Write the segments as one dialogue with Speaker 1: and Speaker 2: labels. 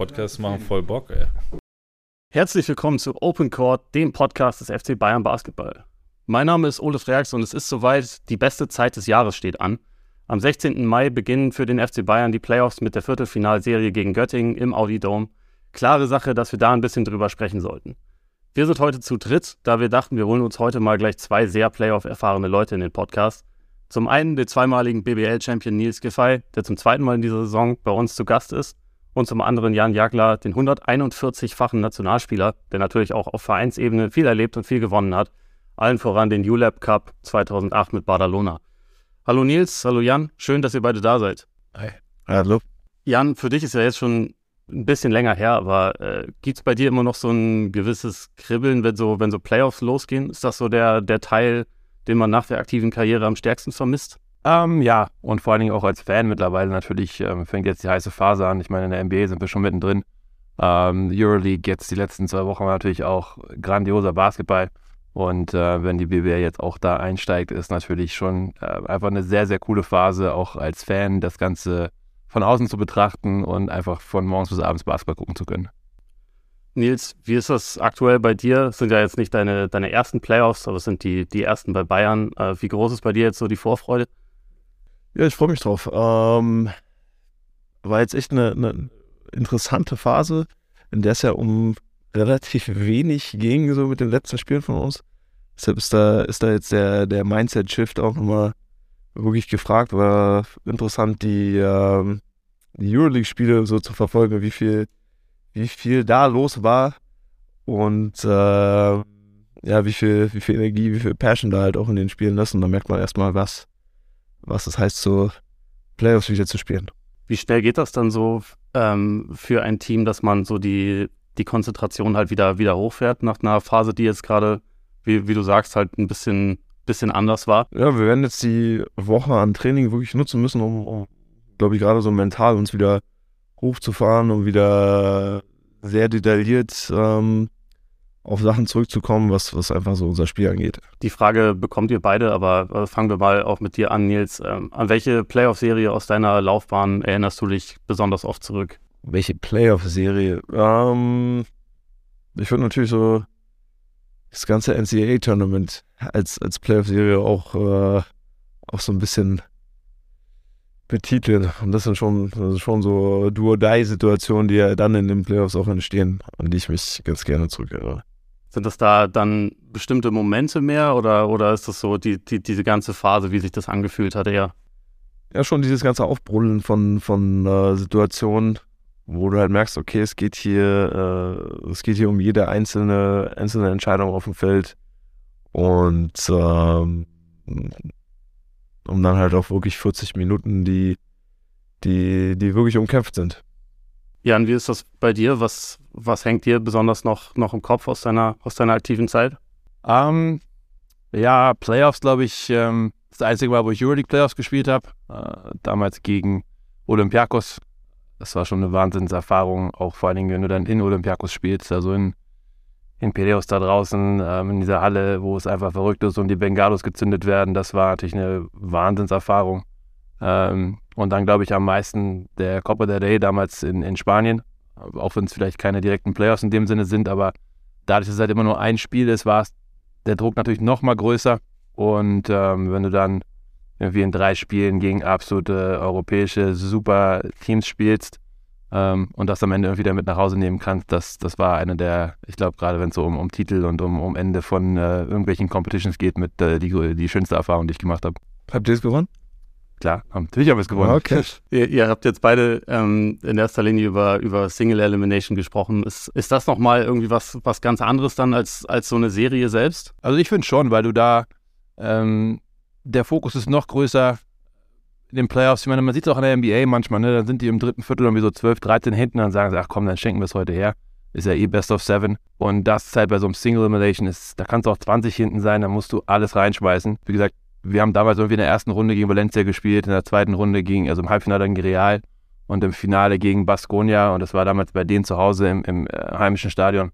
Speaker 1: Podcasts machen voll Bock, ey.
Speaker 2: Herzlich willkommen zu Open Court, dem Podcast des FC Bayern Basketball. Mein Name ist Ole Freaks und es ist soweit, die beste Zeit des Jahres steht an. Am 16. Mai beginnen für den FC Bayern die Playoffs mit der Viertelfinalserie gegen Göttingen im Audi Dome. Klare Sache, dass wir da ein bisschen drüber sprechen sollten. Wir sind heute zu dritt, da wir dachten, wir holen uns heute mal gleich zwei sehr Playoff-erfahrene Leute in den Podcast. Zum einen den zweimaligen BBL-Champion Nils Giffey, der zum zweiten Mal in dieser Saison bei uns zu Gast ist. Und zum anderen Jan Jagler, den 141-fachen Nationalspieler, der natürlich auch auf Vereinsebene viel erlebt und viel gewonnen hat. Allen voran den ULAB Cup 2008 mit Badalona. Hallo Nils, hallo Jan, schön, dass ihr beide da seid.
Speaker 3: Hi. Hallo.
Speaker 2: Jan, für dich ist ja jetzt schon ein bisschen länger her, aber äh, gibt es bei dir immer noch so ein gewisses Kribbeln, wenn so, wenn so Playoffs losgehen? Ist das so der, der Teil, den man nach der aktiven Karriere am stärksten vermisst?
Speaker 3: Ähm, ja, und vor allen Dingen auch als Fan mittlerweile natürlich ähm, fängt jetzt die heiße Phase an. Ich meine, in der NBA sind wir schon mittendrin. Ähm, Euroleague jetzt die letzten zwei Wochen war natürlich auch grandioser Basketball. Und äh, wenn die BBL jetzt auch da einsteigt, ist natürlich schon äh, einfach eine sehr, sehr coole Phase, auch als Fan das Ganze von außen zu betrachten und einfach von morgens bis abends Basketball gucken zu können.
Speaker 2: Nils, wie ist das aktuell bei dir? Es sind ja jetzt nicht deine, deine ersten Playoffs, aber es sind die, die ersten bei Bayern. Äh, wie groß ist bei dir jetzt so die Vorfreude?
Speaker 4: Ja, ich freue mich drauf. Ähm, war jetzt echt eine, eine interessante Phase, in der es ja um relativ wenig ging, so mit den letzten Spielen von uns. Deshalb ist da, ist da jetzt der, der Mindset-Shift auch nochmal wirklich gefragt. War interessant, die, ähm, die Euroleague-Spiele so zu verfolgen, wie viel, wie viel da los war und äh, ja, wie viel, wie viel Energie, wie viel Passion da halt auch in den Spielen ist. Und da merkt man erstmal, was, was das heißt, so Playoffs wieder zu spielen.
Speaker 2: Wie schnell geht das dann so ähm, für ein Team, dass man so die die Konzentration halt wieder, wieder hochfährt nach einer Phase, die jetzt gerade, wie, wie du sagst, halt ein bisschen, bisschen anders war.
Speaker 4: Ja, wir werden jetzt die Woche an Training wirklich nutzen müssen, um, um glaube ich, gerade so mental uns wieder hochzufahren, um wieder sehr detailliert ähm, auf Sachen zurückzukommen, was, was einfach so unser Spiel angeht.
Speaker 2: Die Frage bekommt ihr beide, aber äh, fangen wir mal auch mit dir an, Nils. Ähm, an welche Playoff-Serie aus deiner Laufbahn erinnerst du dich besonders oft zurück?
Speaker 4: Welche Playoff-Serie? Ähm, ich würde natürlich so das ganze NCAA-Tournament als, als Playoff-Serie auch, äh, auch so ein bisschen betiteln. Und das sind schon, das ist schon so Do-or-Die-Situationen, die ja dann in den Playoffs auch entstehen, an die ich mich ganz gerne zurückerinnere.
Speaker 2: Sind das da dann bestimmte Momente mehr oder, oder ist das so die, die, diese ganze Phase, wie sich das angefühlt hat, eher?
Speaker 4: Ja, schon dieses ganze Aufbruddeln von, von äh, Situationen, wo du halt merkst, okay, es geht hier, äh, es geht hier um jede einzelne, einzelne Entscheidung auf dem Feld und ähm, um dann halt auch wirklich 40 Minuten, die, die, die wirklich umkämpft sind.
Speaker 2: Jan, wie ist das bei dir? Was, was hängt dir besonders noch, noch im Kopf aus deiner, aus deiner aktiven Zeit?
Speaker 3: Um, ähm, ja, Playoffs, glaube ich, ähm, das einzige Mal, wo ich Euroleague Playoffs gespielt habe. Äh, damals gegen Olympiakos das war schon eine Wahnsinnserfahrung, auch vor allen Dingen, wenn du dann in Olympiakos spielst, also in, in Peleus da draußen, ähm, in dieser Halle, wo es einfach verrückt ist und die Bengalos gezündet werden. Das war natürlich eine Wahnsinnserfahrung. Ähm, und dann glaube ich am meisten der Copa del Rey damals in, in Spanien, auch wenn es vielleicht keine direkten Playoffs in dem Sinne sind, aber dadurch, dass es halt immer nur ein Spiel ist, war der Druck natürlich noch mal größer. Und ähm, wenn du dann irgendwie in drei Spielen gegen absolute europäische super Teams spielst ähm, und das am Ende irgendwie damit nach Hause nehmen kannst, das, das war eine der, ich glaube, gerade wenn es so um, um Titel und um, um Ende von äh, irgendwelchen Competitions geht, mit äh, die, die schönste Erfahrung, die ich gemacht habe.
Speaker 4: Habt ihr es gewonnen?
Speaker 3: Klar, natürlich haben wir es gewonnen.
Speaker 4: Okay.
Speaker 2: ihr, ihr, habt jetzt beide ähm, in erster Linie über, über Single Elimination gesprochen. Ist, ist das nochmal irgendwie was, was ganz anderes dann als, als so eine Serie selbst?
Speaker 3: Also ich finde schon, weil du da ähm, der Fokus ist noch größer in den Playoffs. Ich meine, man sieht es auch in der NBA manchmal, ne? Dann sind die im dritten Viertel irgendwie so 12, 13 hinten und dann sagen sie, ach komm, dann schenken wir es heute her. Ist ja eh Best of Seven. Und das ist halt bei so einem Single Elimination, ist, da kannst du auch 20 hinten sein, da musst du alles reinschmeißen. Wie gesagt, wir haben damals irgendwie in der ersten Runde gegen Valencia gespielt, in der zweiten Runde gegen, also im Halbfinale gegen Real und im Finale gegen Baskonia und das war damals bei denen zu Hause im, im äh, heimischen Stadion.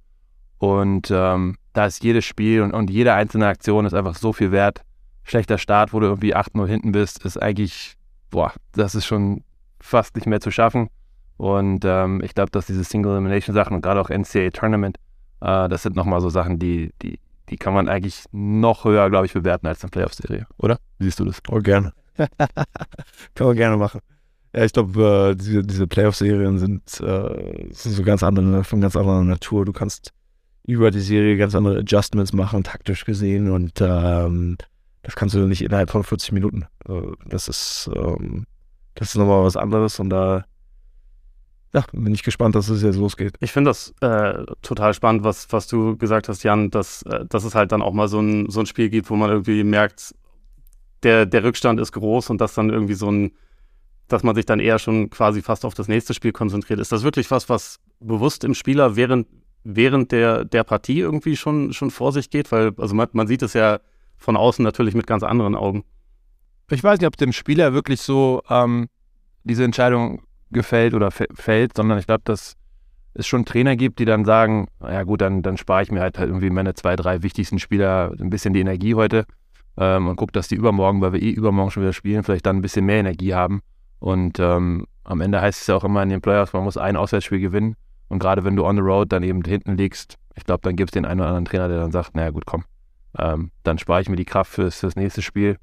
Speaker 3: Und ähm, da ist jedes Spiel und, und jede einzelne Aktion ist einfach so viel wert schlechter Start, wo du irgendwie 8-0 hinten bist, ist eigentlich, boah, das ist schon fast nicht mehr zu schaffen. Und ähm, ich glaube, dass diese Single-Elimination-Sachen und gerade auch NCAA-Tournament, äh, das sind nochmal so Sachen, die, die, die kann man eigentlich noch höher, glaube ich, bewerten als eine Playoff-Serie, oder? Wie siehst du das?
Speaker 4: Oh, gerne. kann man gerne machen. Ja, ich glaube, äh, diese, diese Playoff-Serien sind, äh, sind so ganz andere, von ganz anderer Natur. Du kannst über die Serie ganz andere Adjustments machen, taktisch gesehen. Und ähm, das kannst du nicht innerhalb von 40 Minuten. Also, das ist, ähm, das ist nochmal was anderes. Und da ja, bin ich gespannt, dass es jetzt losgeht.
Speaker 2: Ich finde das äh, total spannend, was, was du gesagt hast, Jan, dass, äh, dass es halt dann auch mal so ein, so ein Spiel gibt, wo man irgendwie merkt, der, der Rückstand ist groß und dass dann irgendwie so ein dass man sich dann eher schon quasi fast auf das nächste Spiel konzentriert. Ist das wirklich was, was bewusst im Spieler während, während der, der Partie irgendwie schon, schon vor sich geht? Weil, also man, man sieht es ja von außen natürlich mit ganz anderen Augen.
Speaker 3: Ich weiß nicht, ob dem Spieler wirklich so ähm, diese Entscheidung gefällt oder fällt, sondern ich glaube, dass es schon Trainer gibt, die dann sagen, ja gut, dann, dann spare ich mir halt, halt irgendwie meine zwei, drei wichtigsten Spieler ein bisschen die Energie heute ähm, und gucke, dass die übermorgen, weil wir eh übermorgen schon wieder spielen, vielleicht dann ein bisschen mehr Energie haben. Und ähm, am Ende heißt es ja auch immer in den Playoffs, man muss ein Auswärtsspiel gewinnen. Und gerade wenn du on the road dann eben hinten liegst, ich glaube, dann gibt es den einen oder anderen Trainer, der dann sagt, naja gut, komm, ähm, dann spare ich mir die Kraft fürs, fürs nächste Spiel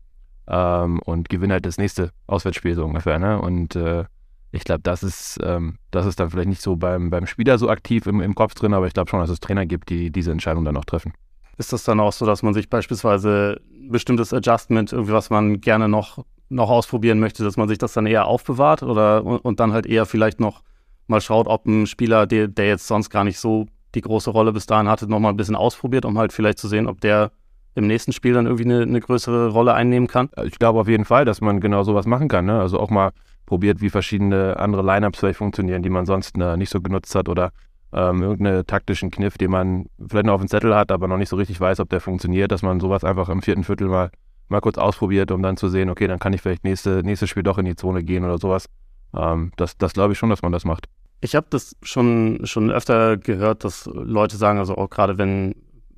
Speaker 3: ähm, und gewinne halt das nächste Auswärtsspiel so ungefähr. Ne? Und äh, ich glaube, das ist, ähm, das ist dann vielleicht nicht so beim, beim Spieler so aktiv im, im Kopf drin, aber ich glaube schon, dass es Trainer gibt, die diese Entscheidung dann auch treffen.
Speaker 2: Ist das dann auch so, dass man sich beispielsweise ein bestimmtes Adjustment, irgendwie was man gerne noch noch ausprobieren möchte, dass man sich das dann eher aufbewahrt oder und, und dann halt eher vielleicht noch mal schaut, ob ein Spieler, der, der jetzt sonst gar nicht so die große Rolle bis dahin hatte, noch mal ein bisschen ausprobiert, um halt vielleicht zu sehen, ob der im nächsten Spiel dann irgendwie eine, eine größere Rolle einnehmen kann?
Speaker 3: Ich glaube auf jeden Fall, dass man genau sowas machen kann. Ne? Also auch mal probiert, wie verschiedene andere Lineups vielleicht funktionieren, die man sonst äh, nicht so genutzt hat oder ähm, irgendeinen taktischen Kniff, den man vielleicht noch auf dem Zettel hat, aber noch nicht so richtig weiß, ob der funktioniert, dass man sowas einfach im vierten Viertel mal mal kurz ausprobiert, um dann zu sehen, okay, dann kann ich vielleicht nächste, nächstes Spiel doch in die Zone gehen oder sowas. Ähm, das das glaube ich schon, dass man das macht.
Speaker 2: Ich habe das schon, schon öfter gehört, dass Leute sagen, also auch gerade wenn,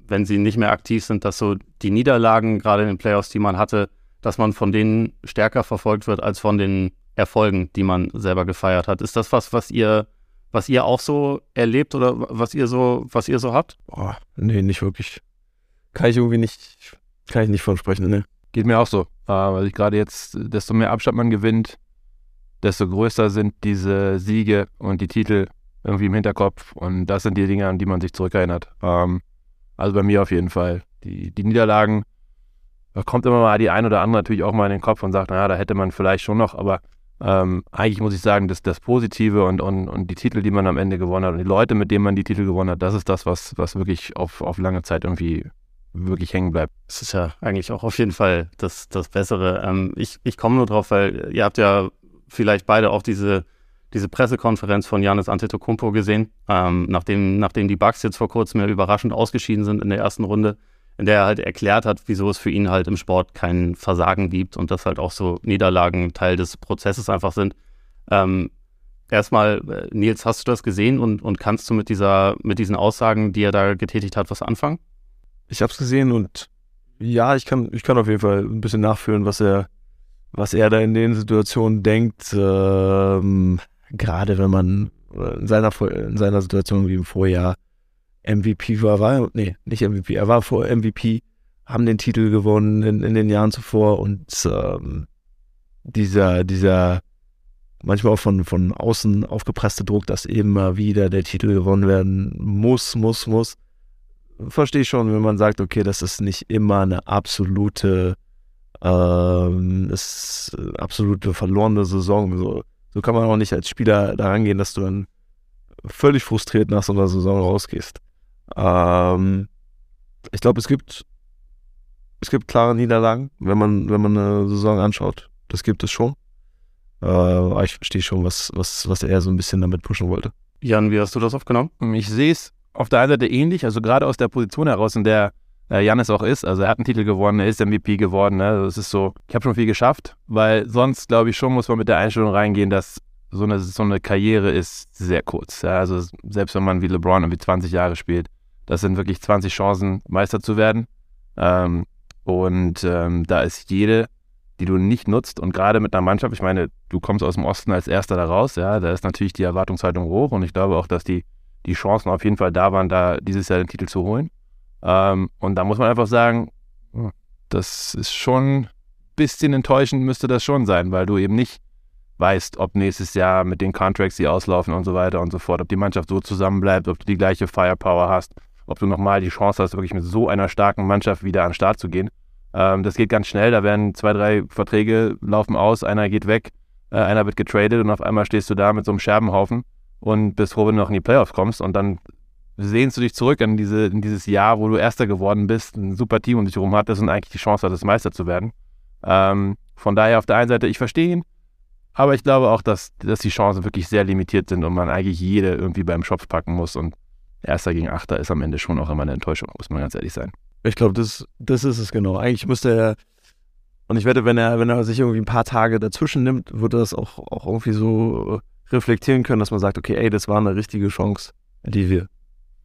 Speaker 2: wenn sie nicht mehr aktiv sind, dass so die Niederlagen, gerade in den Playoffs, die man hatte, dass man von denen stärker verfolgt wird als von den Erfolgen, die man selber gefeiert hat. Ist das was, was ihr, was ihr auch so erlebt oder was ihr so, was ihr so habt?
Speaker 4: Boah, nee, nicht wirklich. Kann ich irgendwie nicht, kann ich nicht von sprechen, ne?
Speaker 3: Geht mir auch so. Äh, weil ich gerade jetzt, desto mehr Abstand man gewinnt, desto größer sind diese Siege und die Titel irgendwie im Hinterkopf. Und das sind die Dinge, an die man sich zurückerinnert. Ähm, also bei mir auf jeden Fall. Die, die Niederlagen, da kommt immer mal die ein oder andere natürlich auch mal in den Kopf und sagt, naja, da hätte man vielleicht schon noch, aber ähm, eigentlich muss ich sagen, dass das Positive und, und, und die Titel, die man am Ende gewonnen hat und die Leute, mit denen man die Titel gewonnen hat, das ist das, was, was wirklich auf, auf lange Zeit irgendwie wirklich hängen bleibt.
Speaker 2: Das ist ja eigentlich auch auf jeden Fall das, das Bessere. Ähm, ich, ich komme nur drauf, weil ihr habt ja vielleicht beide auch diese, diese Pressekonferenz von Janis Antetokounmpo gesehen, ähm, nachdem, nachdem die Bucks jetzt vor kurzem ja überraschend ausgeschieden sind in der ersten Runde, in der er halt erklärt hat, wieso es für ihn halt im Sport kein Versagen gibt und dass halt auch so Niederlagen Teil des Prozesses einfach sind. Ähm, erstmal, äh, Nils, hast du das gesehen und, und kannst du mit dieser, mit diesen Aussagen, die er da getätigt hat, was anfangen?
Speaker 4: Ich habe es gesehen und ja, ich kann, ich kann auf jeden Fall ein bisschen nachfühlen, was er, was er da in den Situationen denkt. Ähm, gerade wenn man in seiner, in seiner Situation wie im Vorjahr MVP war, war, nee, nicht MVP, er war vor MVP, haben den Titel gewonnen in, in den Jahren zuvor und ähm, dieser, dieser manchmal auch von, von außen aufgepresste Druck, dass immer wieder der Titel gewonnen werden muss, muss, muss verstehe ich schon, wenn man sagt, okay, das ist nicht immer eine absolute, ähm, ist absolute verlorene Saison. So, so kann man auch nicht als Spieler daran gehen, dass du dann völlig frustriert nach so einer Saison rausgehst. Ähm, ich glaube, es gibt, es gibt klare Niederlagen, wenn man, wenn man eine Saison anschaut. Das gibt es schon. Äh, ich verstehe schon, was, was, was er so ein bisschen damit pushen wollte.
Speaker 2: Jan, wie hast du das aufgenommen?
Speaker 3: Ich sehe es auf der einen Seite ähnlich, also gerade aus der Position heraus, in der äh, Janis auch ist. Also er hat einen Titel gewonnen, er ist MVP geworden. Ne? Das ist so, ich habe schon viel geschafft, weil sonst glaube ich schon, muss man mit der Einstellung reingehen, dass so eine, so eine Karriere ist sehr kurz. Ja? Also selbst wenn man wie LeBron irgendwie 20 Jahre spielt, das sind wirklich 20 Chancen, Meister zu werden. Ähm, und ähm, da ist jede die du nicht nutzt. Und gerade mit einer Mannschaft, ich meine, du kommst aus dem Osten als Erster da raus, ja, da ist natürlich die Erwartungshaltung hoch und ich glaube auch, dass die, die Chancen auf jeden Fall da waren, da dieses Jahr den Titel zu holen. Ähm, und da muss man einfach sagen, hm, das ist schon ein bisschen enttäuschend, müsste das schon sein, weil du eben nicht weißt, ob nächstes Jahr mit den Contracts, die auslaufen und so weiter und so fort, ob die Mannschaft so zusammenbleibt, ob du die gleiche Firepower hast, ob du nochmal die Chance hast, wirklich mit so einer starken Mannschaft wieder an den Start zu gehen. Ähm, das geht ganz schnell, da werden zwei, drei Verträge laufen aus, einer geht weg, äh, einer wird getradet und auf einmal stehst du da mit so einem Scherbenhaufen und wenn du noch in die Playoffs kommst und dann sehnst du dich zurück in, diese, in dieses Jahr, wo du Erster geworden bist, ein super Team um dich herum hattest und eigentlich die Chance hattest, Meister zu werden. Ähm, von daher auf der einen Seite, ich verstehe ihn, aber ich glaube auch, dass, dass die Chancen wirklich sehr limitiert sind und man eigentlich jede irgendwie beim Schopf packen muss. Und Erster gegen Achter ist am Ende schon auch immer eine Enttäuschung, muss man ganz ehrlich sein.
Speaker 4: Ich glaube, das, das ist es genau. Eigentlich müsste er, und ich wette, wenn er, wenn er sich irgendwie ein paar Tage dazwischen nimmt, würde das auch, auch irgendwie so reflektieren können, dass man sagt, okay, ey, das war eine richtige Chance, die wir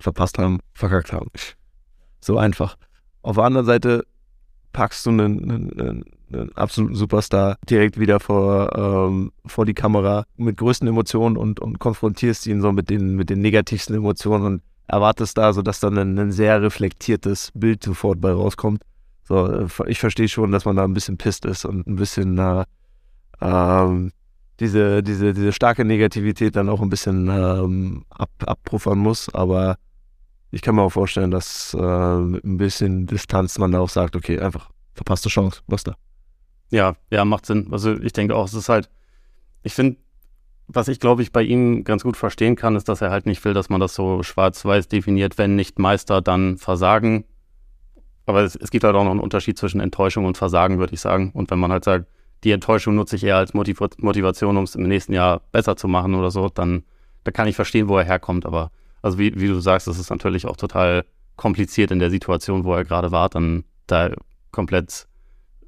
Speaker 4: verpasst haben, verkackt haben. So einfach. Auf der anderen Seite packst du einen, einen, einen absoluten Superstar direkt wieder vor, ähm, vor die Kamera mit größten Emotionen und, und konfrontierst ihn so mit den, mit den negativsten Emotionen und erwartest da so, dass dann ein, ein sehr reflektiertes Bild sofort bei rauskommt. So, äh, ich verstehe schon, dass man da ein bisschen pisst ist und ein bisschen äh, ähm, diese, diese, diese starke Negativität dann auch ein bisschen ähm, ab, abpuffern muss, aber ich kann mir auch vorstellen, dass äh, mit ein bisschen Distanz man auch sagt, okay, einfach verpasste Chance, was da.
Speaker 2: Ja, ja, macht Sinn. Also ich denke auch, es ist halt, ich finde, was ich glaube ich bei ihm ganz gut verstehen kann, ist, dass er halt nicht will, dass man das so schwarz-weiß definiert, wenn nicht Meister, dann Versagen. Aber es, es gibt halt auch noch einen Unterschied zwischen Enttäuschung und Versagen, würde ich sagen. Und wenn man halt sagt, die Enttäuschung nutze ich eher als Motiv Motivation, um es im nächsten Jahr besser zu machen oder so, dann da kann ich verstehen, wo er herkommt. Aber also wie, wie du sagst, das ist natürlich auch total kompliziert in der Situation, wo er gerade war, dann da komplett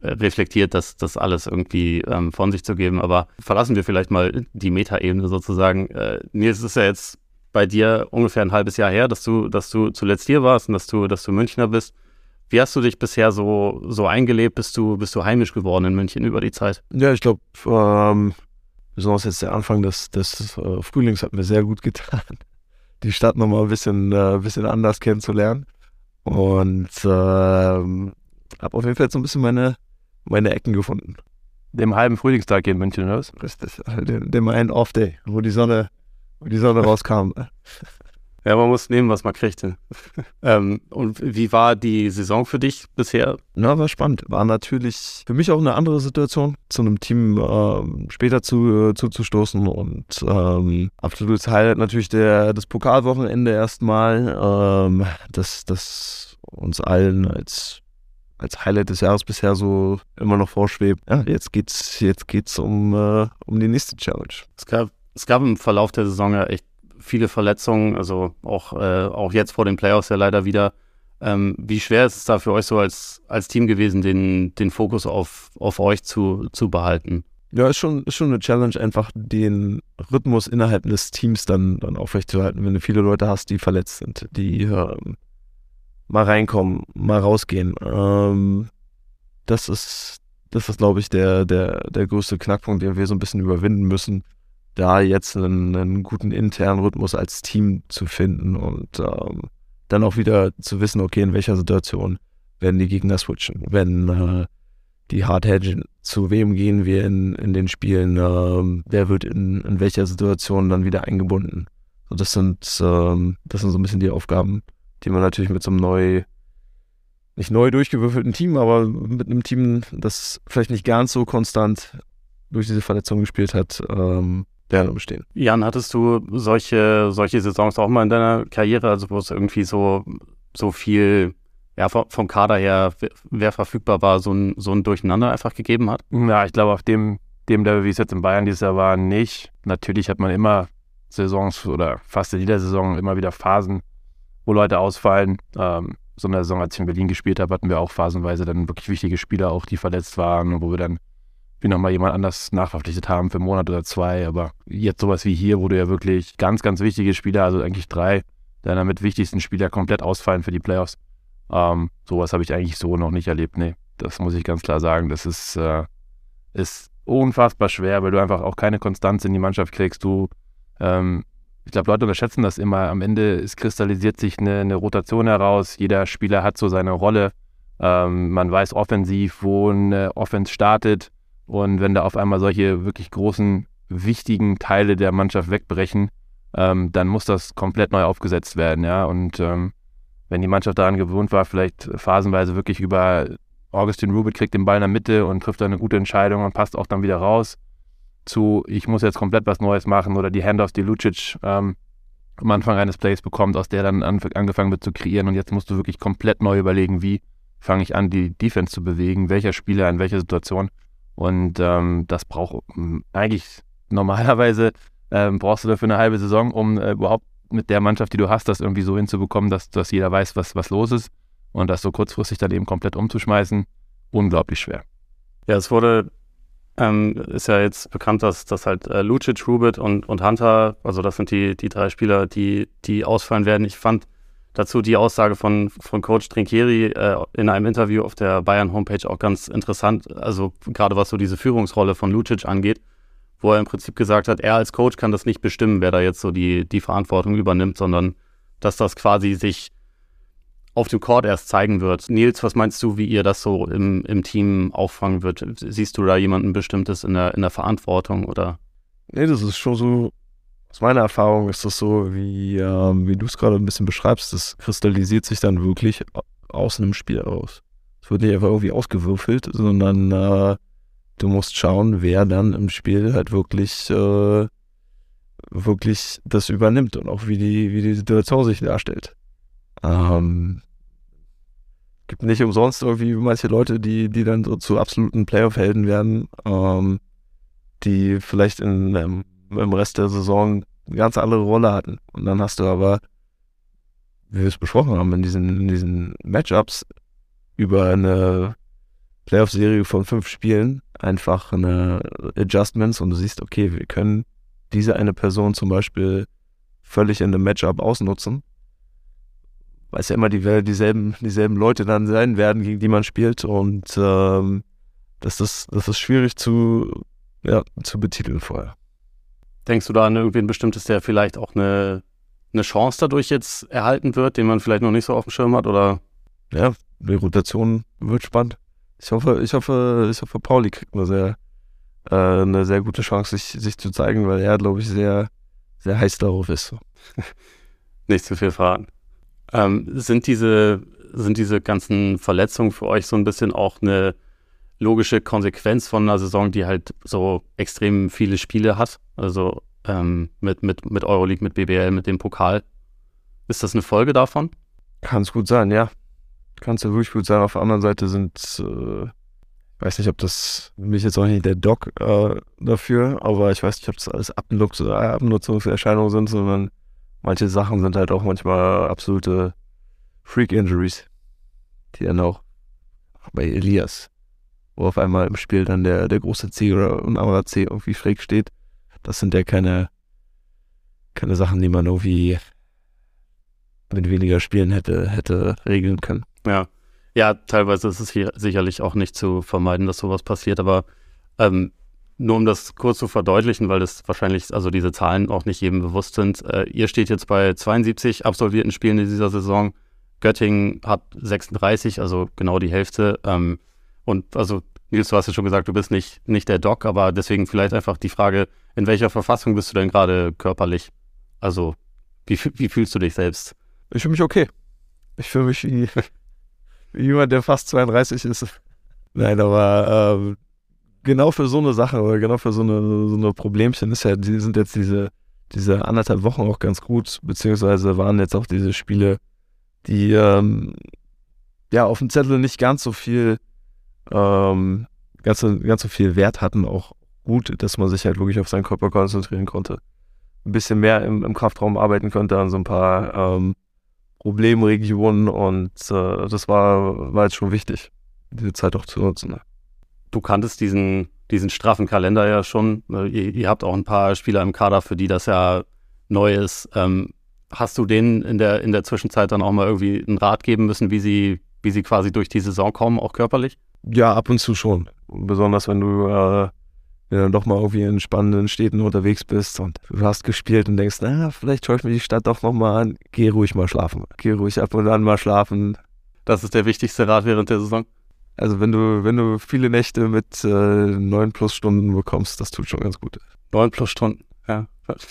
Speaker 2: äh, reflektiert, das, das alles irgendwie ähm, von sich zu geben. Aber verlassen wir vielleicht mal die Metaebene sozusagen. Äh, Nils, es ist ja jetzt bei dir ungefähr ein halbes Jahr her, dass du, dass du zuletzt hier warst und dass du, dass du Münchner bist. Wie hast du dich bisher so, so eingelebt? Bist du, bist du heimisch geworden in München über die Zeit?
Speaker 4: Ja, ich glaube, ähm, besonders jetzt der Anfang des, des äh, Frühlings hat mir sehr gut getan die Stadt nochmal ein bisschen, äh, bisschen anders kennenzulernen. Und ähm, habe auf jeden Fall so ein bisschen meine, meine Ecken gefunden.
Speaker 3: Dem halben Frühlingstag hier in München, oder was?
Speaker 4: Richtig, dem, dem einen Off-Day, wo die Sonne, wo die Sonne rauskam.
Speaker 2: Ja, man muss nehmen, was man kriegt. ähm, und wie war die Saison für dich bisher?
Speaker 4: Na, war spannend. War natürlich für mich auch eine andere Situation, zu einem Team ähm, später zu, äh, zuzustoßen. Und ähm, absolutes Highlight natürlich der, das Pokalwochenende erstmal, ähm, das, das uns allen als als Highlight des Jahres bisher so immer noch vorschwebt. Ja, jetzt geht's, jetzt geht's um, äh, um die nächste Challenge.
Speaker 2: Es gab, es gab im Verlauf der Saison ja echt viele Verletzungen, also auch, äh, auch jetzt vor den Playoffs ja leider wieder. Ähm, wie schwer ist es da für euch so als, als Team gewesen, den, den Fokus auf, auf euch zu, zu behalten?
Speaker 4: Ja, ist schon, ist schon eine Challenge, einfach den Rhythmus innerhalb des Teams dann, dann aufrechtzuerhalten, wenn du viele Leute hast, die verletzt sind, die ähm, mal reinkommen, mal rausgehen. Ähm, das ist, das ist, glaube ich, der, der, der größte Knackpunkt, den wir so ein bisschen überwinden müssen da jetzt einen, einen, guten internen Rhythmus als Team zu finden und ähm, dann auch wieder zu wissen, okay, in welcher Situation werden die Gegner switchen, wenn äh, die Hard zu wem gehen wir in, in den Spielen, äh, wer wird in, in welcher Situation dann wieder eingebunden. So, das sind ähm, das sind so ein bisschen die Aufgaben, die man natürlich mit so einem neu nicht neu durchgewürfelten Team, aber mit einem Team, das vielleicht nicht ganz so konstant durch diese Verletzung gespielt hat, ähm, Sterne bestehen.
Speaker 2: Jan, hattest du solche, solche Saisons auch mal in deiner Karriere, also wo es irgendwie so, so viel ja, vom, vom Kader her, wer verfügbar war, so ein, so ein Durcheinander einfach gegeben hat?
Speaker 3: Ja, ich glaube, auf dem, dem Level, wie es jetzt in Bayern dieses Jahr war, nicht. Natürlich hat man immer Saisons oder fast in jeder Saison immer wieder Phasen, wo Leute ausfallen. Ähm, so eine Saison, als ich in Berlin gespielt habe, hatten wir auch phasenweise dann wirklich wichtige Spieler auch, die verletzt waren und wo wir dann wie nochmal jemand anders nachverpflichtet haben für einen Monat oder zwei. Aber jetzt sowas wie hier, wo du ja wirklich ganz, ganz wichtige Spieler, also eigentlich drei deiner mit wichtigsten Spieler komplett ausfallen für die Playoffs. Ähm, sowas habe ich eigentlich so noch nicht erlebt. Nee, das muss ich ganz klar sagen. Das ist, äh, ist unfassbar schwer, weil du einfach auch keine Konstanz in die Mannschaft kriegst. Du, ähm, ich glaube, Leute unterschätzen das immer. Am Ende es kristallisiert sich eine, eine, Rotation heraus. Jeder Spieler hat so seine Rolle. Ähm, man weiß offensiv, wo eine Offense startet. Und wenn da auf einmal solche wirklich großen, wichtigen Teile der Mannschaft wegbrechen, ähm, dann muss das komplett neu aufgesetzt werden. Ja? Und ähm, wenn die Mannschaft daran gewohnt war, vielleicht phasenweise wirklich über Augustin Rubit kriegt den Ball in der Mitte und trifft dann eine gute Entscheidung und passt auch dann wieder raus, zu ich muss jetzt komplett was Neues machen oder die Handoffs, die Lucic ähm, am Anfang eines Plays bekommt, aus der dann angefangen wird zu kreieren und jetzt musst du wirklich komplett neu überlegen, wie fange ich an, die Defense zu bewegen, welcher Spieler in welcher Situation und ähm, das braucht eigentlich normalerweise ähm, brauchst du dafür eine halbe Saison, um äh, überhaupt mit der Mannschaft, die du hast, das irgendwie so hinzubekommen, dass, dass jeder weiß, was, was los ist. Und das so kurzfristig dann eben komplett umzuschmeißen, unglaublich schwer.
Speaker 2: Ja, es wurde, ähm, ist ja jetzt bekannt, dass, dass halt äh, Lucic, Rubit und, und Hunter, also das sind die, die drei Spieler, die, die ausfallen werden. Ich fand dazu die Aussage von, von Coach Trinkieri äh, in einem Interview auf der Bayern-Homepage auch ganz interessant. Also gerade was so diese Führungsrolle von Lucic angeht wo er im Prinzip gesagt hat, er als Coach kann das nicht bestimmen, wer da jetzt so die, die Verantwortung übernimmt, sondern dass das quasi sich auf dem Court erst zeigen wird. Nils, was meinst du, wie ihr das so im, im Team auffangen wird? Siehst du da jemanden Bestimmtes in der, in der Verantwortung oder?
Speaker 4: Nee, das ist schon so, aus meiner Erfahrung ist das so, wie, ähm, wie du es gerade ein bisschen beschreibst, das kristallisiert sich dann wirklich aus einem Spiel aus. Es wird nicht einfach irgendwie ausgewürfelt, sondern äh, du musst schauen, wer dann im Spiel halt wirklich, äh, wirklich das übernimmt und auch wie die, wie die Situation sich darstellt. Ähm, gibt nicht umsonst irgendwie manche Leute, die, die dann so zu absoluten Playoff-Helden werden, ähm, die vielleicht in, ähm, im Rest der Saison eine ganz andere Rolle hatten. Und dann hast du aber, wie wir es besprochen haben, in diesen, in diesen Matchups über eine Playoff-Serie von fünf Spielen einfach eine Adjustments und du siehst, okay, wir können diese eine Person zum Beispiel völlig in einem Matchup ausnutzen. Weil es ja immer die, dieselben, dieselben Leute dann sein werden, gegen die man spielt und ähm, das, ist, das ist schwierig zu, ja, zu betiteln vorher.
Speaker 2: Denkst du da an irgendwen bestimmtes, der vielleicht auch eine, eine Chance dadurch jetzt erhalten wird, den man vielleicht noch nicht so auf dem Schirm hat, oder?
Speaker 4: Ja, die Rotation wird spannend. Ich hoffe, ich hoffe, ich hoffe, Pauli kriegt eine sehr, äh, eine sehr gute Chance, sich, sich zu zeigen, weil er, glaube ich, sehr, sehr heiß darauf ist.
Speaker 2: Nicht zu viel fragen. Ähm, sind diese, sind diese ganzen Verletzungen für euch so ein bisschen auch eine logische Konsequenz von einer Saison, die halt so extrem viele Spiele hat? Also ähm, mit, mit, mit Euroleague, mit BBL, mit dem Pokal. Ist das eine Folge davon?
Speaker 4: Kann es gut sein, ja kannst du wirklich gut sagen. Auf der anderen Seite sind, äh, weiß nicht, ob das, mich jetzt auch nicht der Doc äh, dafür, aber ich weiß nicht, ob das alles Abnutz äh, Abnutzungserscheinungen sind, sondern manche Sachen sind halt auch manchmal absolute Freak-Injuries, die dann auch bei Elias, wo auf einmal im Spiel dann der, der große C oder ein anderer C irgendwie schräg steht. Das sind ja keine, keine Sachen, die man irgendwie mit weniger Spielen hätte, hätte regeln können.
Speaker 2: Ja. Ja, teilweise ist es hier sicherlich auch nicht zu vermeiden, dass sowas passiert, aber ähm, nur um das kurz zu verdeutlichen, weil das wahrscheinlich, also diese Zahlen auch nicht jedem bewusst sind. Äh, ihr steht jetzt bei 72 absolvierten Spielen in dieser Saison. Göttingen hat 36, also genau die Hälfte. Ähm, und also, Nils, du hast ja schon gesagt, du bist nicht, nicht der Doc, aber deswegen vielleicht einfach die Frage, in welcher Verfassung bist du denn gerade körperlich? Also, wie, wie fühlst du dich selbst?
Speaker 4: Ich fühle mich okay. Ich fühle mich wie, jemand, der fast 32 ist. Nein, aber ähm, genau für so eine Sache oder genau für so eine, so eine Problemchen ist ja, die sind jetzt diese, diese anderthalb Wochen auch ganz gut, beziehungsweise waren jetzt auch diese Spiele, die ähm, ja auf dem Zettel nicht ganz so viel, ähm, ganz, ganz so viel Wert hatten, auch gut, dass man sich halt wirklich auf seinen Körper konzentrieren konnte. Ein bisschen mehr im, im Kraftraum arbeiten konnte an so ein paar ähm, Problemregionen und äh, das war, war jetzt schon wichtig, diese Zeit auch zu nutzen. Ne?
Speaker 2: Du kanntest diesen, diesen straffen Kalender ja schon. Ihr, ihr, habt auch ein paar Spieler im Kader, für die das ja neu ist. Ähm, hast du denen in der, in der Zwischenzeit dann auch mal irgendwie einen Rat geben müssen, wie sie, wie sie quasi durch die Saison kommen, auch körperlich?
Speaker 4: Ja, ab und zu schon. Besonders wenn du äh, dann doch mal irgendwie in spannenden Städten unterwegs bist und du hast gespielt und denkst, na, vielleicht schaue ich mir die Stadt doch nochmal an. Geh ruhig mal schlafen. Geh ruhig ab und an mal schlafen.
Speaker 2: Das ist der wichtigste Rat während der Saison.
Speaker 4: Also wenn du, wenn du viele Nächte mit äh, neun plus Stunden bekommst, das tut schon ganz gut.
Speaker 2: Neun plus Stunden, ja.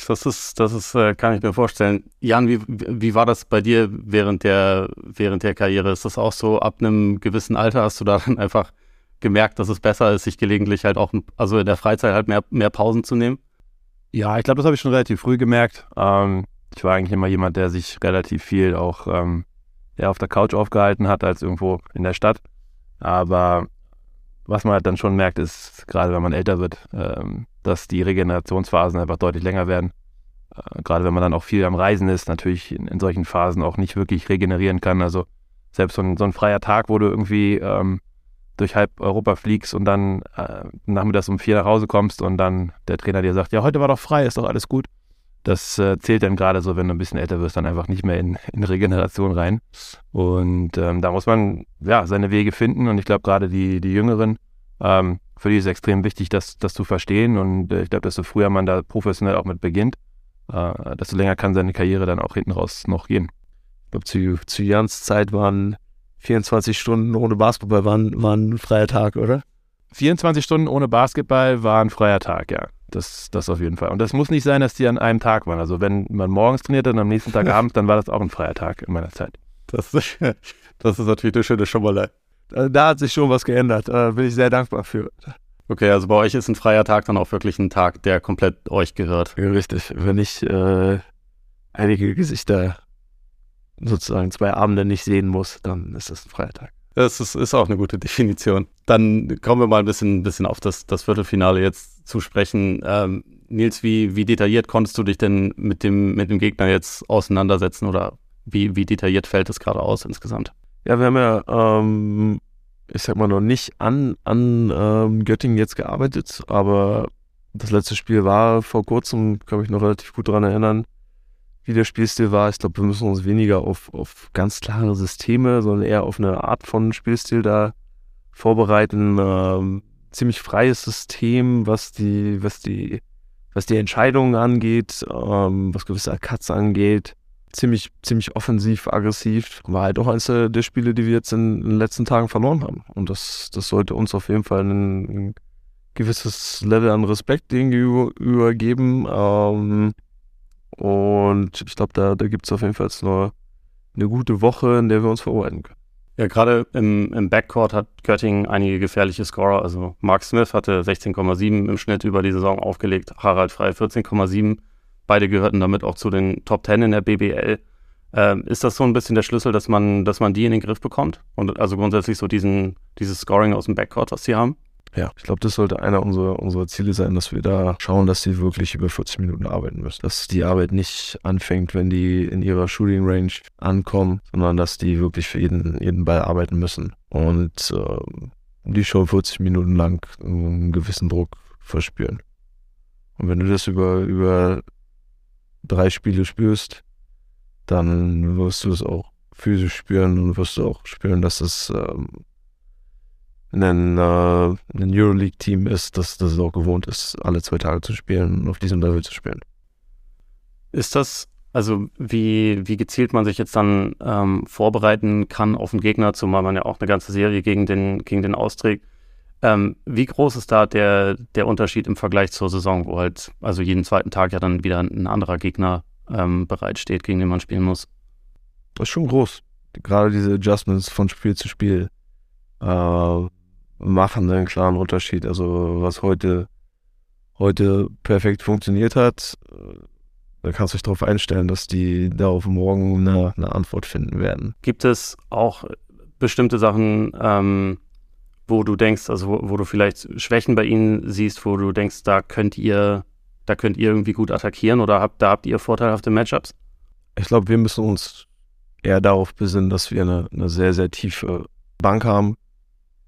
Speaker 2: Das ist, das ist, äh, kann ich mir vorstellen. Jan, wie, wie war das bei dir während der, während der Karriere? Ist das auch so, ab einem gewissen Alter hast du da dann einfach gemerkt, dass es besser ist, sich gelegentlich halt auch, also in der Freizeit halt mehr, mehr Pausen zu nehmen?
Speaker 3: Ja, ich glaube, das habe ich schon relativ früh gemerkt. Ähm, ich war eigentlich immer jemand, der sich relativ viel auch ähm, auf der Couch aufgehalten hat, als irgendwo in der Stadt. Aber was man halt dann schon merkt, ist, gerade wenn man älter wird, ähm, dass die Regenerationsphasen einfach deutlich länger werden. Äh, gerade wenn man dann auch viel am Reisen ist, natürlich in, in, solchen Phasen auch nicht wirklich regenerieren kann. Also selbst so ein, so ein freier Tag, wo du irgendwie ähm, durch halb Europa fliegst und dann äh, nachmittags um vier nach Hause kommst und dann der Trainer dir sagt, ja, heute war doch frei, ist doch alles gut. Das äh, zählt dann gerade so, wenn du ein bisschen älter wirst, dann einfach nicht mehr in, in Regeneration rein. Und ähm, da muss man ja seine Wege finden. Und ich glaube, gerade die, die Jüngeren, ähm, für die ist es extrem wichtig, das, das zu verstehen. Und äh, ich glaube, desto früher man da professionell auch mit beginnt, äh, desto länger kann seine Karriere dann auch hinten raus noch gehen.
Speaker 4: Ich glaube, zu, zu Jans Zeit waren 24 Stunden ohne Basketball waren, waren ein freier Tag, oder?
Speaker 3: 24 Stunden ohne Basketball war ein freier Tag, ja. Das, das auf jeden Fall. Und das muss nicht sein, dass die an einem Tag waren. Also wenn man morgens trainiert und am nächsten Tag abends, dann war das auch ein freier Tag in meiner Zeit.
Speaker 2: Das, das ist natürlich eine schöne Schummerlei.
Speaker 4: Da hat sich schon was geändert. Da bin ich sehr dankbar für.
Speaker 2: Okay, also bei euch ist ein freier Tag dann auch wirklich ein Tag, der komplett euch gehört.
Speaker 4: Ja, richtig. Wenn ich äh, einige Gesichter sozusagen zwei Abende nicht sehen muss, dann ist das ein Freitag.
Speaker 2: Das ist, ist auch eine gute Definition. Dann kommen wir mal ein bisschen, bisschen auf das, das Viertelfinale jetzt zu sprechen. Ähm, Nils, wie, wie detailliert konntest du dich denn mit dem, mit dem Gegner jetzt auseinandersetzen oder wie, wie detailliert fällt es gerade aus insgesamt?
Speaker 4: Ja, wir haben ja, ähm, ich sag mal, noch nicht an, an ähm, Göttingen jetzt gearbeitet, aber das letzte Spiel war vor kurzem, kann mich noch relativ gut daran erinnern, wie der Spielstil war. Ich glaube, wir müssen uns weniger auf, auf ganz klare Systeme, sondern eher auf eine Art von Spielstil da vorbereiten. Ähm, ziemlich freies System, was die, was die, was die Entscheidungen angeht, ähm, was gewisse Cuts angeht. Ziemlich, ziemlich offensiv, aggressiv. War halt auch eines der Spiele, die wir jetzt in, in den letzten Tagen verloren haben. Und das, das sollte uns auf jeden Fall ein, gewisses Level an Respekt gegenüber geben. Ähm, und ich glaube, da, da gibt es auf jeden Fall jetzt nur eine gute Woche, in der wir uns vorbereiten können.
Speaker 2: Ja, gerade im, im Backcourt hat Göttingen einige gefährliche Scorer. Also Mark Smith hatte 16,7 im Schnitt über die Saison aufgelegt, Harald Frey 14,7. Beide gehörten damit auch zu den Top 10 in der BBL. Ähm, ist das so ein bisschen der Schlüssel, dass man, dass man die in den Griff bekommt? Und also grundsätzlich so diesen, dieses Scoring aus dem Backcourt, was sie haben?
Speaker 4: Ja, ich glaube, das sollte einer unserer, unserer Ziele sein, dass wir da schauen, dass sie wirklich über 40 Minuten arbeiten müssen. Dass die Arbeit nicht anfängt, wenn die in ihrer Shooting Range ankommen, sondern dass die wirklich für jeden, jeden Ball arbeiten müssen. Und äh, die schon 40 Minuten lang einen gewissen Druck verspüren. Und wenn du das über, über drei Spiele spürst, dann wirst du es auch physisch spüren und wirst du auch spüren, dass es ähm, ein, äh, ein Euroleague-Team ist, das, das es auch gewohnt ist, alle zwei Tage zu spielen und auf diesem Level zu spielen.
Speaker 2: Ist das, also wie, wie gezielt man sich jetzt dann ähm, vorbereiten kann auf einen Gegner, zumal man ja auch eine ganze Serie gegen den, gegen den austrägt? Ähm, wie groß ist da der, der Unterschied im Vergleich zur Saison, wo halt also jeden zweiten Tag ja dann wieder ein anderer Gegner ähm, bereitsteht, gegen den man spielen muss?
Speaker 4: Das ist schon groß. Gerade diese Adjustments von Spiel zu Spiel. Äh, machen einen klaren Unterschied. Also was heute, heute perfekt funktioniert hat, da kannst du dich darauf einstellen, dass die darauf morgen eine, eine Antwort finden werden.
Speaker 2: Gibt es auch bestimmte Sachen, ähm, wo du denkst, also wo, wo, du vielleicht Schwächen bei ihnen siehst, wo du denkst, da könnt ihr, da könnt ihr irgendwie gut attackieren oder habt, da habt ihr vorteilhafte Matchups?
Speaker 4: Ich glaube, wir müssen uns eher darauf besinnen, dass wir eine, eine sehr, sehr tiefe Bank haben,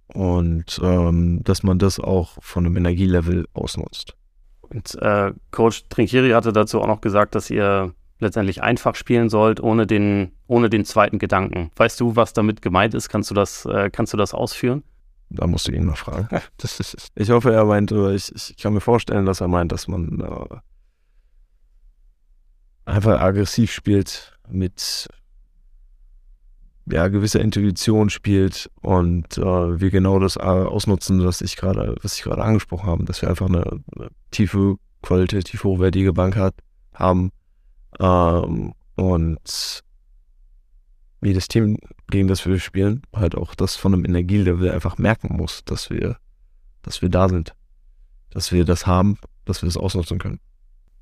Speaker 4: und ähm, dass man das auch von einem Energielevel ausnutzt.
Speaker 2: Und äh, Coach Trinkieri hatte dazu auch noch gesagt, dass ihr letztendlich einfach spielen sollt, ohne den, ohne den zweiten Gedanken. Weißt du, was damit gemeint ist? Kannst du das, äh, kannst du das ausführen?
Speaker 4: Da musst du ihn mal fragen. ich hoffe, er meint, ich, ich kann mir vorstellen, dass er meint, dass man äh, einfach aggressiv spielt, mit ja, gewisser Intuition spielt und äh, wir genau das äh, ausnutzen, was ich gerade, was ich gerade angesprochen habe, dass wir einfach eine, eine tiefe, qualitativ hochwertige Bank hat, haben ähm, und jedes Team, gegen das wir spielen, halt auch das von einem Energielevel einfach merken muss, dass wir, dass wir da sind, dass wir das haben, dass wir das ausnutzen können.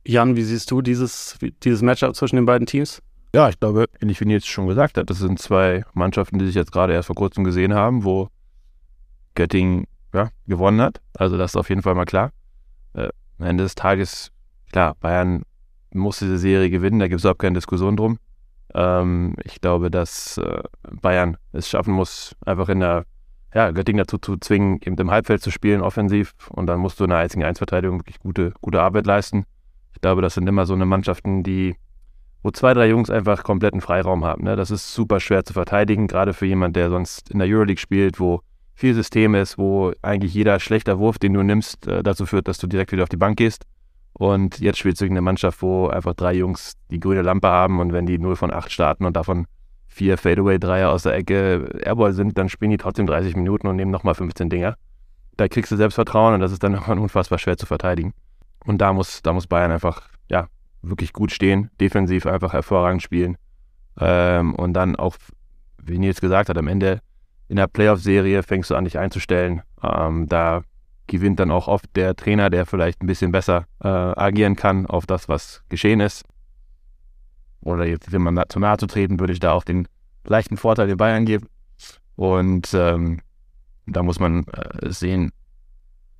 Speaker 2: Jan, wie siehst du dieses, dieses Matchup zwischen den beiden Teams?
Speaker 3: Ja, ich glaube, ähnlich wie Nils schon gesagt hat, das sind zwei Mannschaften, die sich jetzt gerade erst vor kurzem gesehen haben, wo Göttingen ja, gewonnen hat. Also das ist auf jeden Fall mal klar. Äh, am Ende des Tages, klar, Bayern muss diese Serie gewinnen, da gibt es überhaupt keine Diskussion drum. Ähm, ich glaube, dass äh, Bayern es schaffen muss, einfach in der ja, Göttingen dazu zu zwingen, eben im Halbfeld zu spielen, offensiv. Und dann musst du in der einzigen Einsverteidigung wirklich gute, gute Arbeit leisten. Ich glaube, das sind immer so eine Mannschaften, die, wo zwei, drei Jungs einfach kompletten Freiraum haben. Ne? Das ist super schwer zu verteidigen, gerade für jemanden, der sonst in der Euroleague spielt, wo viel System ist, wo eigentlich jeder schlechter Wurf, den du nimmst, äh, dazu führt, dass du direkt wieder auf die Bank gehst. Und jetzt spielst du gegen eine Mannschaft, wo einfach drei Jungs die grüne Lampe haben und wenn die 0 von 8 starten und davon vier Fadeaway-Dreier aus der Ecke Airball sind, dann spielen die trotzdem 30 Minuten und nehmen nochmal 15 Dinger. Da kriegst du Selbstvertrauen und das ist dann nochmal unfassbar schwer zu verteidigen. Und da muss, da muss Bayern einfach, wirklich gut stehen, defensiv einfach hervorragend spielen. Ähm, und dann auch, wie Nils gesagt hat, am Ende in der Playoff-Serie fängst du an, dich einzustellen. Ähm, da gewinnt dann auch oft der Trainer, der vielleicht ein bisschen besser äh, agieren kann auf das, was geschehen ist. Oder jetzt, wenn man zu nahe zu treten, würde ich da auch den leichten Vorteil den Bayern geben. Und ähm, da muss man äh, sehen,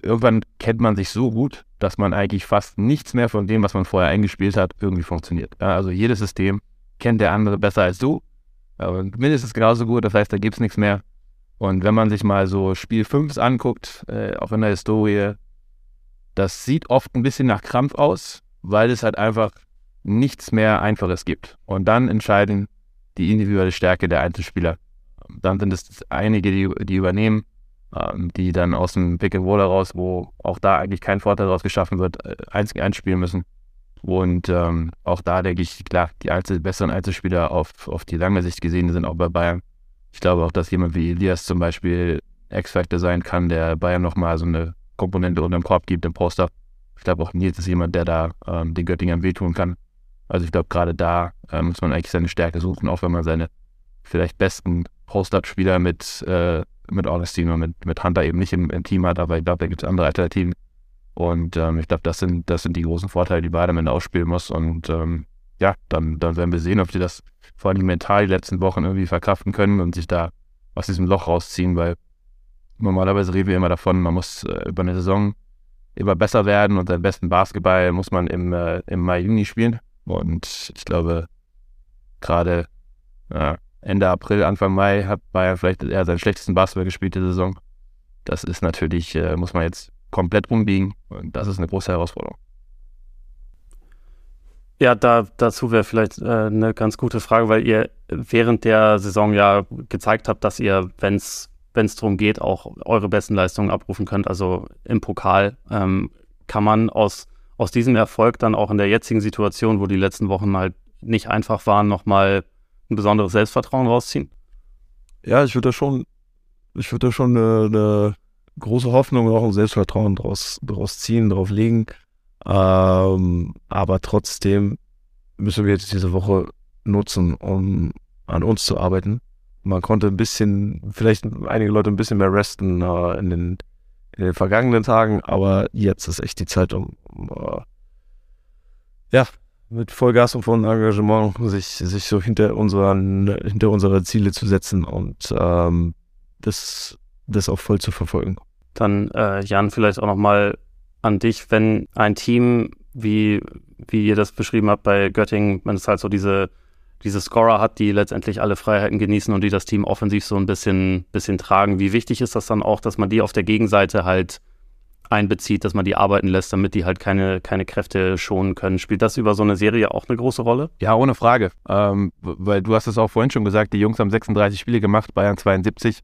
Speaker 3: irgendwann kennt man sich so gut, dass man eigentlich fast nichts mehr von dem, was man vorher eingespielt hat, irgendwie funktioniert. Also jedes System kennt der andere besser als du. Und mindestens genauso gut, das heißt, da gibt es nichts mehr. Und wenn man sich mal so Spiel 5 anguckt, äh, auch in der Historie, das sieht oft ein bisschen nach Krampf aus, weil es halt einfach nichts mehr Einfaches gibt. Und dann entscheiden die individuelle Stärke der Einzelspieler. Dann sind es einige, die, die übernehmen die dann aus dem Pick and Roll heraus, wo auch da eigentlich kein Vorteil daraus geschaffen wird, äh, eins einspielen müssen. Und ähm, auch da denke ich, klar, die Einzel besseren Einzelspieler auf, auf die lange Sicht gesehen sind auch bei Bayern. Ich glaube auch, dass jemand wie Elias zum Beispiel X-Factor sein kann, der Bayern nochmal so eine Komponente unter dem Korb gibt im Poster. Ich glaube auch Nils ist jemand, der da ähm, den Göttingern wehtun kann. Also ich glaube, gerade da äh, muss man eigentlich seine Stärke suchen, auch wenn man seine vielleicht besten Post-Up-Spieler mit äh, mit Augustin und mit, mit Hunter eben nicht im, im Team hat, aber ich glaube, da gibt es andere Alternativen. Und ähm, ich glaube, das sind, das sind die großen Vorteile, die beide am Ende ausspielen muss. Und ähm, ja, dann, dann werden wir sehen, ob sie das vor allem mental die letzten Wochen irgendwie verkraften können und sich da aus diesem Loch rausziehen, weil normalerweise reden wir immer davon, man muss äh, über eine Saison immer besser werden und seinen besten Basketball muss man im, äh, im Mai, Juni spielen. Und ich glaube, gerade ja, Ende April, Anfang Mai hat Bayern vielleicht eher seinen schlechtesten Basketball gespielt die Saison. Das ist natürlich, äh, muss man jetzt komplett umbiegen und das ist eine große Herausforderung.
Speaker 2: Ja, da, dazu wäre vielleicht äh, eine ganz gute Frage, weil ihr während der Saison ja gezeigt habt, dass ihr, wenn es darum geht, auch eure besten Leistungen abrufen könnt. Also im Pokal ähm, kann man aus, aus diesem Erfolg dann auch in der jetzigen Situation, wo die letzten Wochen halt nicht einfach waren, nochmal ein besonderes Selbstvertrauen rausziehen?
Speaker 4: Ja, ich würde da schon, ich würde da schon eine, eine, große Hoffnung und auch ein Selbstvertrauen draus, draus ziehen, drauf legen. Ähm, aber trotzdem müssen wir jetzt diese Woche nutzen, um an uns zu arbeiten. Man konnte ein bisschen, vielleicht einige Leute ein bisschen mehr resten äh, in, den, in den vergangenen Tagen, aber jetzt ist echt die Zeit, um, um uh, ja, mit Vollgas und vollem Engagement sich, sich so hinter unseren, hinter unsere Ziele zu setzen und ähm, das, das auch voll zu verfolgen.
Speaker 2: Dann, äh, Jan, vielleicht auch nochmal an dich, wenn ein Team, wie, wie ihr das beschrieben habt bei Göttingen, wenn es halt so diese, diese Scorer hat, die letztendlich alle Freiheiten genießen und die das Team offensiv so ein bisschen, bisschen tragen, wie wichtig ist das dann auch, dass man die auf der Gegenseite halt einbezieht, dass man die arbeiten lässt, damit die halt keine, keine Kräfte schonen können. Spielt das über so eine Serie auch eine große Rolle?
Speaker 3: Ja, ohne Frage. Ähm, weil du hast es auch vorhin schon gesagt, die Jungs haben 36 Spiele gemacht, Bayern 72.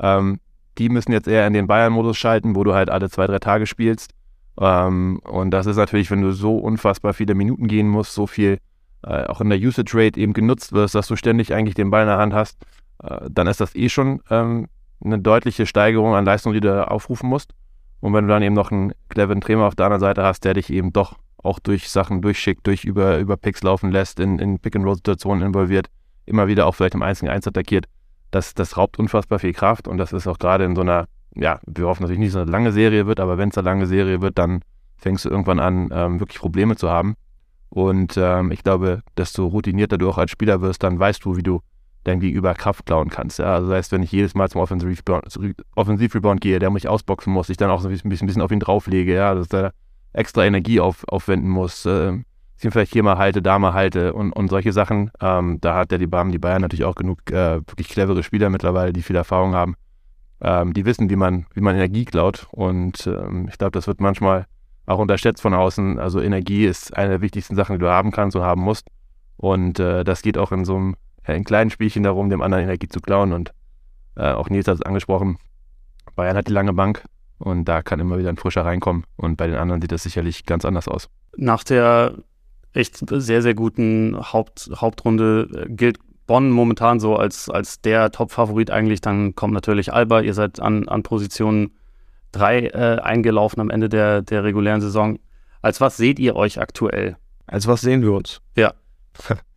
Speaker 3: Ähm, die müssen jetzt eher in den Bayern-Modus schalten, wo du halt alle zwei, drei Tage spielst. Ähm, und das ist natürlich, wenn du so unfassbar viele Minuten gehen musst, so viel äh, auch in der Usage Rate eben genutzt wirst, dass du ständig eigentlich den Ball in der Hand hast, äh, dann ist das eh schon ähm, eine deutliche Steigerung an Leistung, die du aufrufen musst. Und wenn du dann eben noch einen cleveren Trainer auf der anderen Seite hast, der dich eben doch auch durch Sachen durchschickt, durch über, über Picks laufen lässt, in, in Pick-and-Roll-Situationen involviert, immer wieder auch vielleicht im 1 gegen 1 attackiert, das, das raubt unfassbar viel Kraft und das ist auch gerade in so einer, ja, wir hoffen natürlich nicht, dass es eine lange Serie wird, aber wenn es eine lange Serie wird, dann fängst du irgendwann an, ähm, wirklich Probleme zu haben. Und ähm, ich glaube, desto routinierter du auch als Spieler wirst, dann weißt du, wie du dein Gegenüber Kraft klauen kannst. Ja? Also das heißt, wenn ich jedes Mal zum Offensiv-Rebound gehe, der mich ausboxen muss, ich dann auch so ein bisschen, ein bisschen auf ihn drauflege, ja, dass er extra Energie auf, aufwenden muss, äh, ihn vielleicht hier mal halte, da mal halte und, und solche Sachen. Ähm, da hat der die Bayern, die Bayern natürlich auch genug äh, wirklich clevere Spieler mittlerweile, die viel Erfahrung haben. Ähm, die wissen, wie man, wie man Energie klaut. Und ähm, ich glaube, das wird manchmal auch unterschätzt von außen. Also Energie ist eine der wichtigsten Sachen, die du haben kannst und haben musst. Und äh, das geht auch in so einem in kleinen Spielchen darum, dem anderen Energie zu klauen. Und äh, auch Nils hat es angesprochen, Bayern hat die lange Bank und da kann immer wieder ein Frischer reinkommen. Und bei den anderen sieht das sicherlich ganz anders aus.
Speaker 2: Nach der echt sehr, sehr guten Haupt, Hauptrunde äh, gilt Bonn momentan so als, als der Top-Favorit eigentlich. Dann kommt natürlich Alba. Ihr seid an, an Position 3 äh, eingelaufen am Ende der, der regulären Saison. Als was seht ihr euch aktuell?
Speaker 4: Als was sehen wir uns?
Speaker 2: Ja.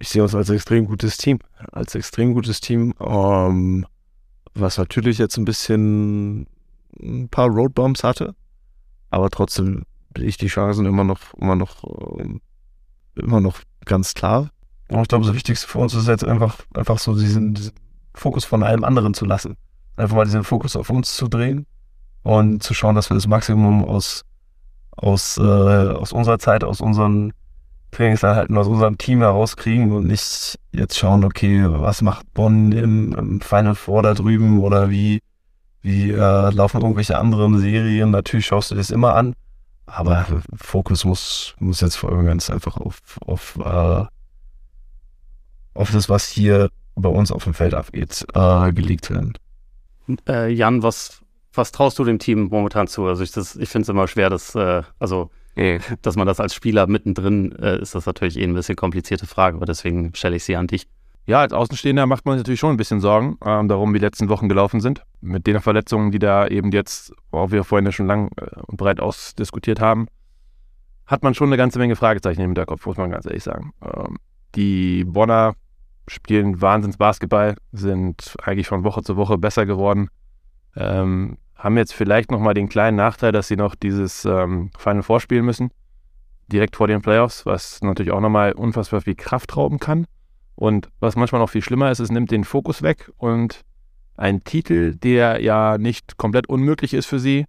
Speaker 4: Ich sehe uns als extrem gutes Team. Als extrem gutes Team, ähm, was natürlich jetzt ein bisschen ein paar Roadbumps hatte, aber trotzdem ich die Chancen immer noch, immer noch, ähm, immer noch ganz klar. Und ich glaube, das Wichtigste für uns ist jetzt einfach, einfach so diesen, diesen Fokus von allem anderen zu lassen. Einfach mal diesen Fokus auf uns zu drehen und zu schauen, dass wir das Maximum aus, aus, äh, aus unserer Zeit, aus unseren Trainingseinheiten, aus unserem Team herauskriegen und nicht jetzt schauen, okay, was macht Bonn im, im Final Four da drüben oder wie, wie äh, laufen irgendwelche anderen Serien. Natürlich schaust du das immer an, aber Fokus muss, muss jetzt vor allem ganz einfach auf, auf, äh, auf das, was hier bei uns auf dem Feld abgeht, äh, gelegt werden.
Speaker 2: Äh, Jan, was, was traust du dem Team momentan zu? Also ich, ich finde es immer schwer, dass, äh, dass man das als Spieler mittendrin äh, ist das natürlich eh ein bisschen komplizierte Frage, aber deswegen stelle ich sie an dich.
Speaker 3: Ja, als Außenstehender macht man sich natürlich schon ein bisschen Sorgen ähm, darum, wie die letzten Wochen gelaufen sind. Mit den Verletzungen, die da eben jetzt, worauf wir vorhin ja schon lang äh, und breit ausdiskutiert haben, hat man schon eine ganze Menge Fragezeichen im Hinterkopf, muss man ganz ehrlich sagen. Ähm, die Bonner spielen Wahnsinns Basketball, sind eigentlich von Woche zu Woche besser geworden. Ähm, haben jetzt vielleicht nochmal den kleinen Nachteil, dass sie noch dieses ähm, Final vorspielen müssen, direkt vor den Playoffs, was natürlich auch nochmal unfassbar viel Kraft rauben kann. Und was manchmal noch viel schlimmer ist, es nimmt den Fokus weg und ein Titel, der ja nicht komplett unmöglich ist für sie,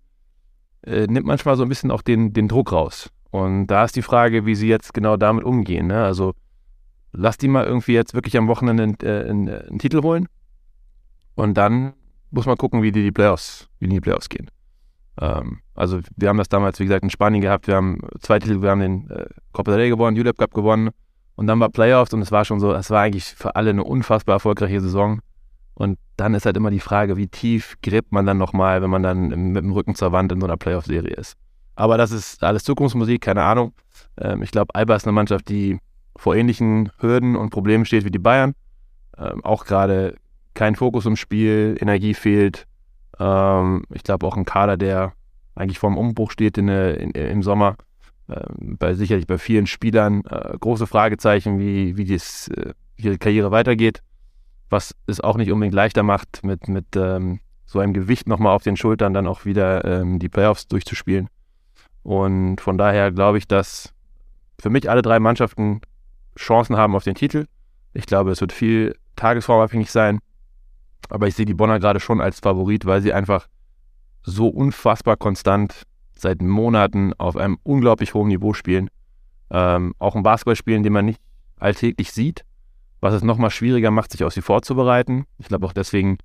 Speaker 3: äh, nimmt manchmal so ein bisschen auch den, den Druck raus. Und da ist die Frage, wie sie jetzt genau damit umgehen. Ne? Also lass die mal irgendwie jetzt wirklich am Wochenende einen, äh, einen, einen, Titel holen und dann muss man gucken, wie die, die Playoffs, wie die Playoffs gehen. Ähm, also wir haben das damals, wie gesagt, in Spanien gehabt. Wir haben zwei Titel, wir haben den äh, Copa del Rey gewonnen, ULEP Cup gewonnen und dann war Playoffs und es war schon so, es war eigentlich für alle eine unfassbar erfolgreiche Saison. Und dann ist halt immer die Frage, wie tief gräbt man dann nochmal, wenn man dann mit dem Rücken zur Wand in so einer Playoff-Serie ist. Aber das ist alles Zukunftsmusik, keine Ahnung. Ähm, ich glaube, Alba ist eine Mannschaft, die vor ähnlichen Hürden und Problemen steht wie die Bayern. Ähm, auch gerade kein Fokus im Spiel, Energie fehlt. Ähm, ich glaube auch ein Kader, der eigentlich vor dem Umbruch steht in, in, im Sommer ähm, bei sicherlich bei vielen Spielern äh, große Fragezeichen, wie, wie dies, äh, Karriere weitergeht, was es auch nicht unbedingt leichter macht, mit, mit ähm, so einem Gewicht nochmal auf den Schultern dann auch wieder ähm, die Playoffs durchzuspielen. Und von daher glaube ich, dass für mich alle drei Mannschaften Chancen haben auf den Titel. Ich glaube, es wird viel tagesformabhängig sein. Aber ich sehe die Bonner gerade schon als Favorit, weil sie einfach so unfassbar konstant seit Monaten auf einem unglaublich hohen Niveau spielen. Ähm, auch ein Basketball spielen, den man nicht alltäglich sieht, was es nochmal schwieriger macht, sich auf sie vorzubereiten. Ich glaube auch deswegen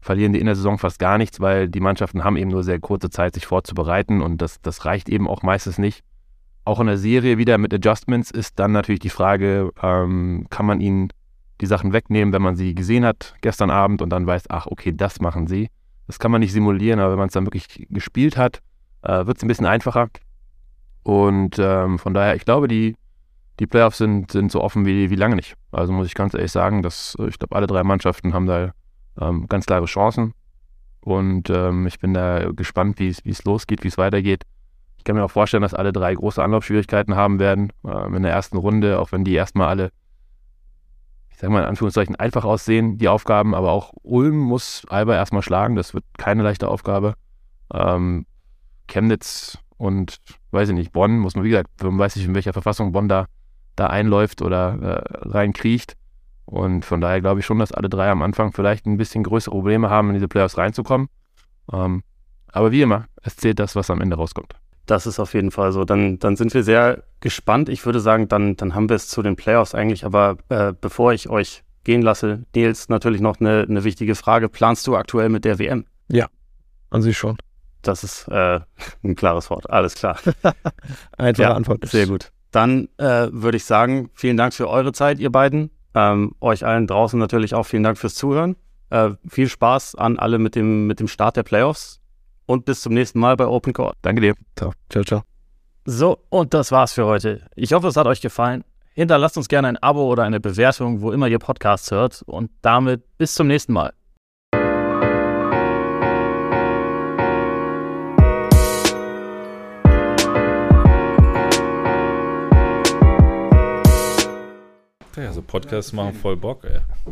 Speaker 3: verlieren die in der Saison fast gar nichts, weil die Mannschaften haben eben nur sehr kurze Zeit, sich vorzubereiten und das, das reicht eben auch meistens nicht. Auch in der Serie wieder mit Adjustments ist dann natürlich die Frage, ähm, kann man ihnen die Sachen wegnehmen, wenn man sie gesehen hat gestern Abend und dann weiß, ach, okay, das machen sie. Das kann man nicht simulieren, aber wenn man es dann wirklich gespielt hat, äh, wird es ein bisschen einfacher. Und ähm, von daher, ich glaube, die, die Playoffs sind, sind so offen wie, wie lange nicht. Also muss ich ganz ehrlich sagen, dass ich glaube, alle drei Mannschaften haben da ähm, ganz klare Chancen. Und ähm, ich bin da gespannt, wie es losgeht, wie es weitergeht. Ich kann mir auch vorstellen, dass alle drei große Anlaufschwierigkeiten haben werden ähm, in der ersten Runde, auch wenn die erstmal alle, ich sage mal in Anführungszeichen, einfach aussehen, die Aufgaben. Aber auch Ulm muss Alba erstmal schlagen. Das wird keine leichte Aufgabe. Ähm, Chemnitz und, weiß ich nicht, Bonn muss man, wie gesagt, man weiß nicht, in welcher Verfassung Bonn da, da einläuft oder äh, reinkriecht. Und von daher glaube ich schon, dass alle drei am Anfang vielleicht ein bisschen größere Probleme haben, in diese Playoffs reinzukommen. Ähm, aber wie immer, es zählt das, was am Ende rauskommt.
Speaker 2: Das ist auf jeden Fall so. Dann, dann sind wir sehr gespannt. Ich würde sagen, dann, dann haben wir es zu den Playoffs eigentlich. Aber äh, bevor ich euch gehen lasse, Nils, natürlich noch eine, eine wichtige Frage. Planst du aktuell mit der WM?
Speaker 4: Ja, an sich schon.
Speaker 2: Das ist äh, ein klares Wort. Alles klar.
Speaker 4: Einfache ja, Antwort.
Speaker 2: Sehr gut. Dann äh, würde ich sagen, vielen Dank für eure Zeit, ihr beiden. Ähm, euch allen draußen natürlich auch vielen Dank fürs Zuhören. Äh, viel Spaß an alle mit dem, mit dem Start der Playoffs und bis zum nächsten Mal bei Open Court.
Speaker 3: Danke dir.
Speaker 4: Ciao, ciao. ciao.
Speaker 2: So, und das war's für heute. Ich hoffe, es hat euch gefallen. Hinterlasst uns gerne ein Abo oder eine Bewertung, wo immer ihr Podcasts hört. Und damit bis zum nächsten Mal.
Speaker 1: Ja, so Podcasts machen voll Bock, ey.